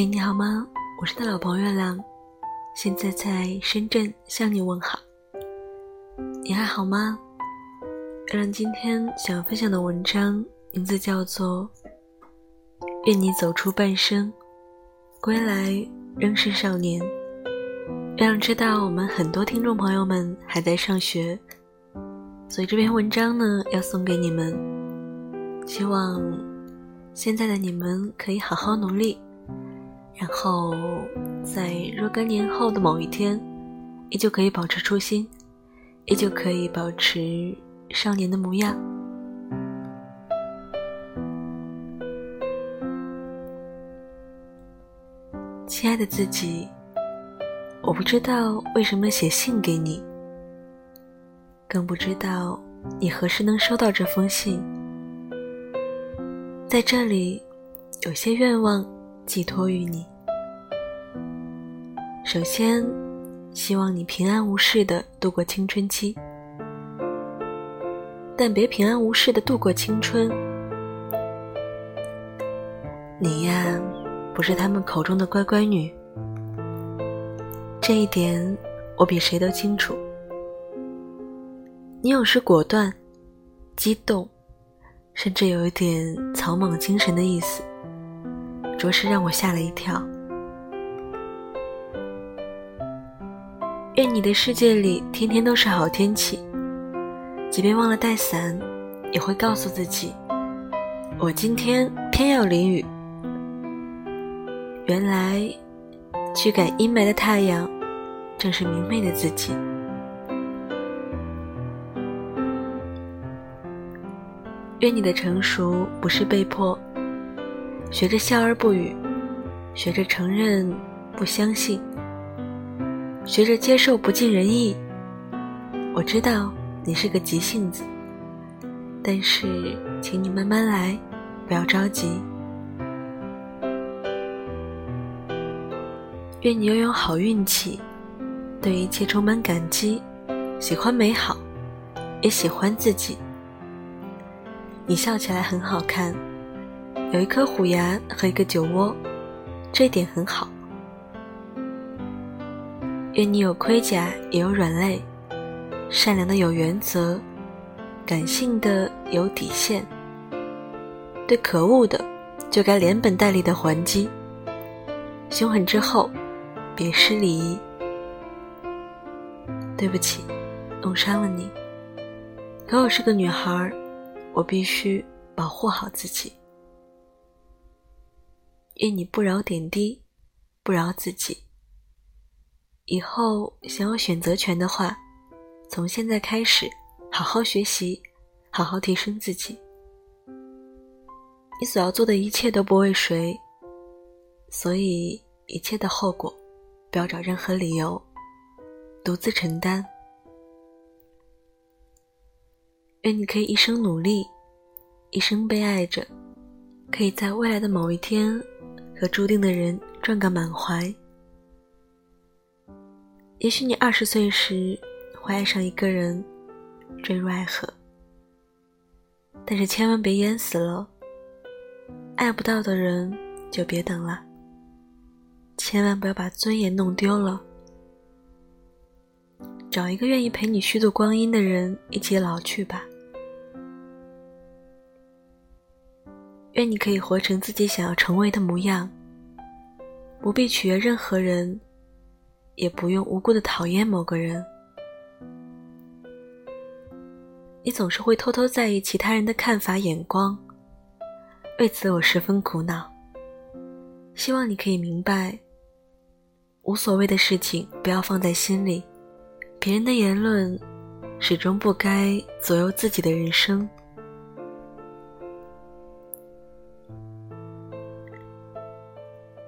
嘿，你好吗？我是他老朋友月亮，现在在深圳向你问好。你还好吗？月亮今天想要分享的文章名字叫做《愿你走出半生，归来仍是少年》。月亮知道我们很多听众朋友们还在上学，所以这篇文章呢要送给你们，希望现在的你们可以好好努力。然后，在若干年后的某一天，依旧可以保持初心，依旧可以保持少年的模样。亲爱的自己，我不知道为什么写信给你，更不知道你何时能收到这封信。在这里，有些愿望。寄托于你。首先，希望你平安无事的度过青春期，但别平安无事的度过青春。你呀，不是他们口中的乖乖女，这一点我比谁都清楚。你有时果断、激动，甚至有一点草莽精神的意思。着实让我吓了一跳。愿你的世界里天天都是好天气，即便忘了带伞，也会告诉自己：我今天偏要淋雨。原来，驱赶阴霾的太阳，正是明媚的自己。愿你的成熟不是被迫。学着笑而不语，学着承认不相信，学着接受不尽人意。我知道你是个急性子，但是请你慢慢来，不要着急。愿你拥有好运气，对一切充满感激，喜欢美好，也喜欢自己。你笑起来很好看。有一颗虎牙和一个酒窝，这点很好。愿你有盔甲也有软肋，善良的有原则，感性的有底线，对可恶的就该连本带利的还击。凶狠之后，别失礼仪。对不起，弄伤了你。可我是个女孩，我必须保护好自己。愿你不饶点滴，不饶自己。以后想要选择权的话，从现在开始，好好学习，好好提升自己。你所要做的一切都不为谁，所以一切的后果，不要找任何理由，独自承担。愿你可以一生努力，一生被爱着，可以在未来的某一天。和注定的人撞个满怀。也许你二十岁时会爱上一个人，坠入爱河，但是千万别淹死了。爱不到的人就别等了，千万不要把尊严弄丢了。找一个愿意陪你虚度光阴的人，一起老去吧。愿你可以活成自己想要成为的模样，不必取悦任何人，也不用无故的讨厌某个人。你总是会偷偷在意其他人的看法眼光，为此我十分苦恼。希望你可以明白，无所谓的事情不要放在心里，别人的言论始终不该左右自己的人生。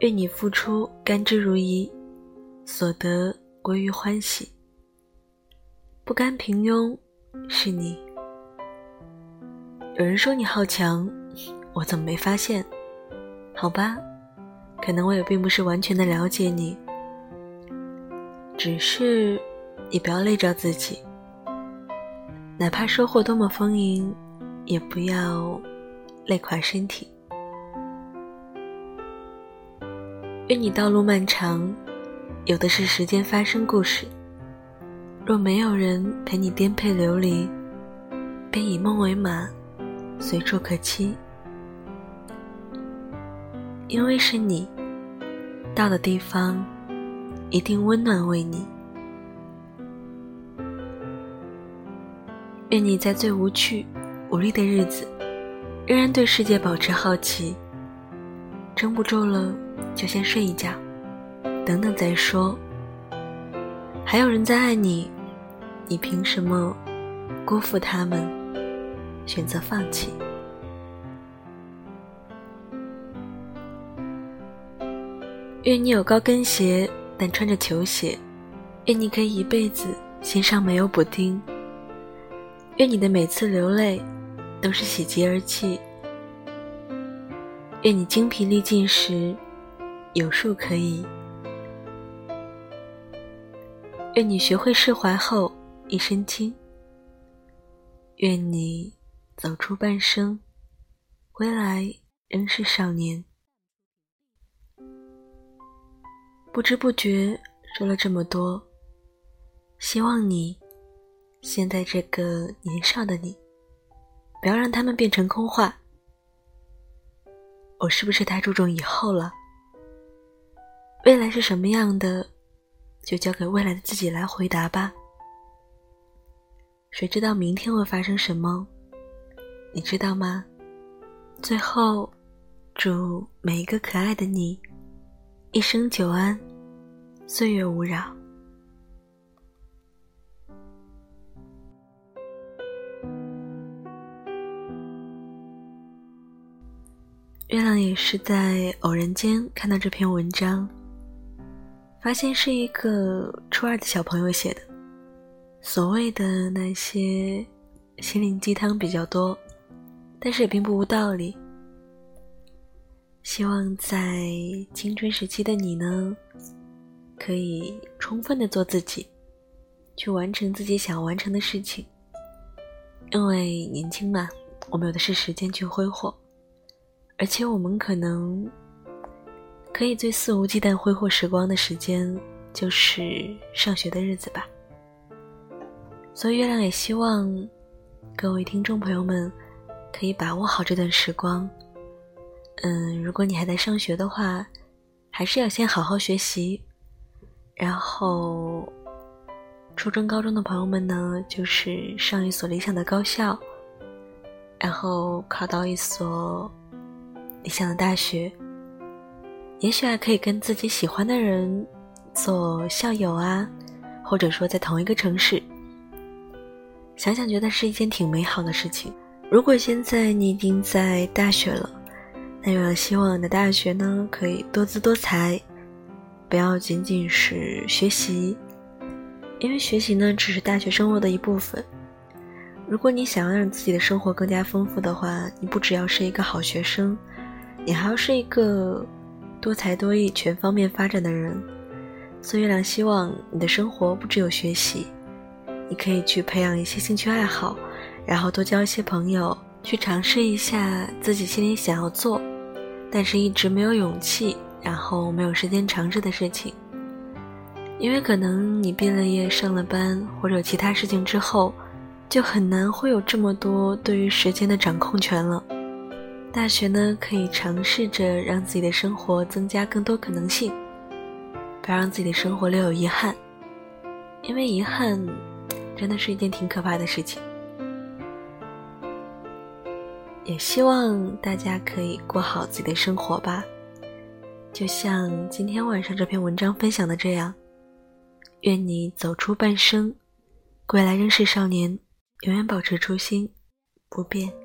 愿你付出甘之如饴，所得归于欢喜。不甘平庸是你。有人说你好强，我怎么没发现？好吧，可能我也并不是完全的了解你。只是你不要累着自己，哪怕收获多么丰盈，也不要累垮身体。愿你道路漫长，有的是时间发生故事。若没有人陪你颠沛流离，便以梦为马，随处可栖。因为是你，到的地方一定温暖为你。愿你在最无趣、无力的日子，仍然对世界保持好奇。撑不住了，就先睡一觉，等等再说。还有人在爱你，你凭什么辜负他们，选择放弃？愿你有高跟鞋，但穿着球鞋；愿你可以一辈子心上没有补丁；愿你的每次流泪都是喜极而泣。愿你精疲力尽时有树可以；愿你学会释怀后一身轻；愿你走出半生，归来仍是少年。不知不觉说了这么多，希望你现在这个年少的你，不要让他们变成空话。我是不是太注重以后了？未来是什么样的，就交给未来的自己来回答吧。谁知道明天会发生什么？你知道吗？最后，祝每一个可爱的你一生久安，岁月无扰。月亮也是在偶然间看到这篇文章，发现是一个初二的小朋友写的。所谓的那些心灵鸡汤比较多，但是也并不无道理。希望在青春时期的你呢，可以充分的做自己，去完成自己想要完成的事情。因为年轻嘛，我们有的是时间去挥霍。而且我们可能可以最肆无忌惮挥霍时光的时间，就是上学的日子吧。所以月亮也希望各位听众朋友们可以把握好这段时光。嗯，如果你还在上学的话，还是要先好好学习。然后，初中、高中的朋友们呢，就是上一所理想的高校，然后考到一所。理想的大学，也许还可以跟自己喜欢的人做校友啊，或者说在同一个城市。想想觉得是一件挺美好的事情。如果现在你已经在大学了，那又要希望你的大学呢可以多姿多彩，不要仅仅是学习，因为学习呢只是大学生活的一部分。如果你想要让自己的生活更加丰富的话，你不只要是一个好学生。你还要是一个多才多艺、全方面发展的人，孙月亮希望你的生活不只有学习，你可以去培养一些兴趣爱好，然后多交一些朋友，去尝试一下自己心里想要做，但是一直没有勇气，然后没有时间尝试的事情。因为可能你毕了业、上了班或者其他事情之后，就很难会有这么多对于时间的掌控权了。大学呢，可以尝试着让自己的生活增加更多可能性，不要让自己的生活留有遗憾，因为遗憾真的是一件挺可怕的事情。也希望大家可以过好自己的生活吧，就像今天晚上这篇文章分享的这样，愿你走出半生，归来仍是少年，永远保持初心，不变。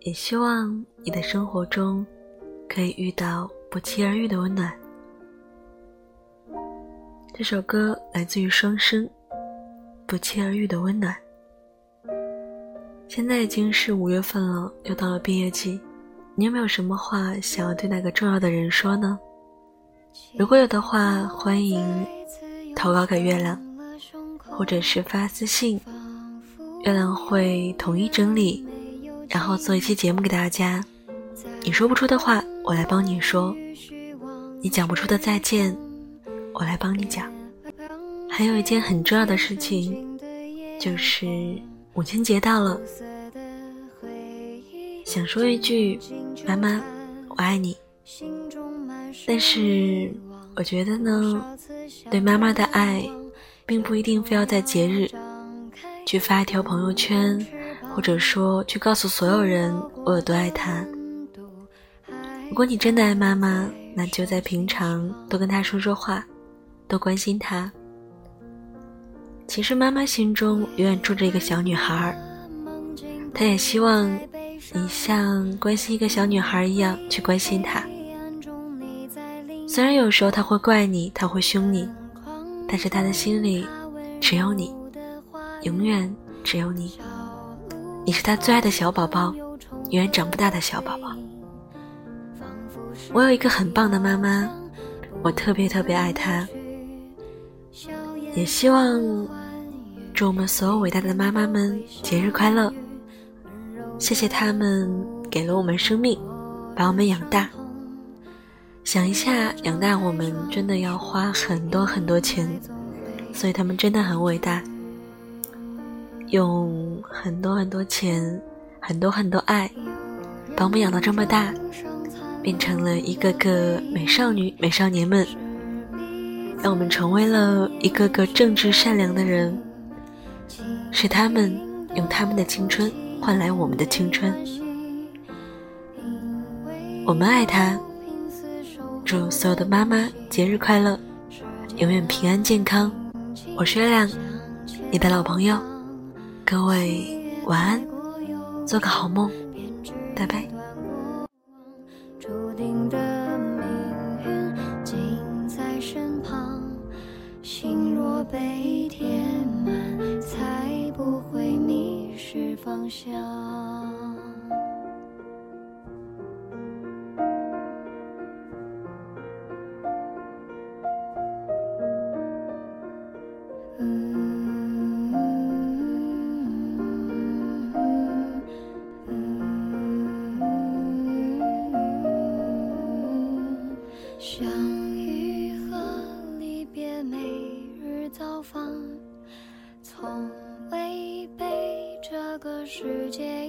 也希望你的生活中可以遇到不期而遇的温暖。这首歌来自于双生，《不期而遇的温暖》。现在已经是五月份了，又到了毕业季，你有没有什么话想要对那个重要的人说呢？如果有的话，欢迎投稿给月亮，或者是发私信，月亮会统一整理。然后做一期节目给大家，你说不出的话，我来帮你说。你讲不出的再见，我来帮你讲。还有一件很重要的事情，就是母亲节到了，想说一句“妈妈，我爱你”。但是我觉得呢，对妈妈的爱，并不一定非要在节日去发一条朋友圈，或者说去告诉所有人我有多爱她。如果你真的爱妈妈，那就在平常多跟她说说话，多关心她。其实妈妈心中永远住着一个小女孩，她也希望你像关心一个小女孩一样去关心她。虽然有时候她会怪你，她会凶你，但是她的心里只有你，永远只有你。你是他最爱的小宝宝，永远长不大的小宝宝。我有一个很棒的妈妈，我特别特别爱她，也希望祝我们所有伟大的妈妈们节日快乐。谢谢他们给了我们生命，把我们养大。想一下，养大我们真的要花很多很多钱，所以他们真的很伟大，用很多很多钱、很多很多爱，把我们养到这么大，变成了一个个美少女、美少年们，让我们成为了一个个正直善良的人，是他们用他们的青春换来我们的青春，我们爱他。祝所有的妈妈节日快乐，永远平安健康。我是月亮，你的老朋友。各位晚安，做个好梦，拜拜。注定的命运近在身旁，心若被填满，才不会迷失方向。相遇和离别，每日造访，从未被这个世界。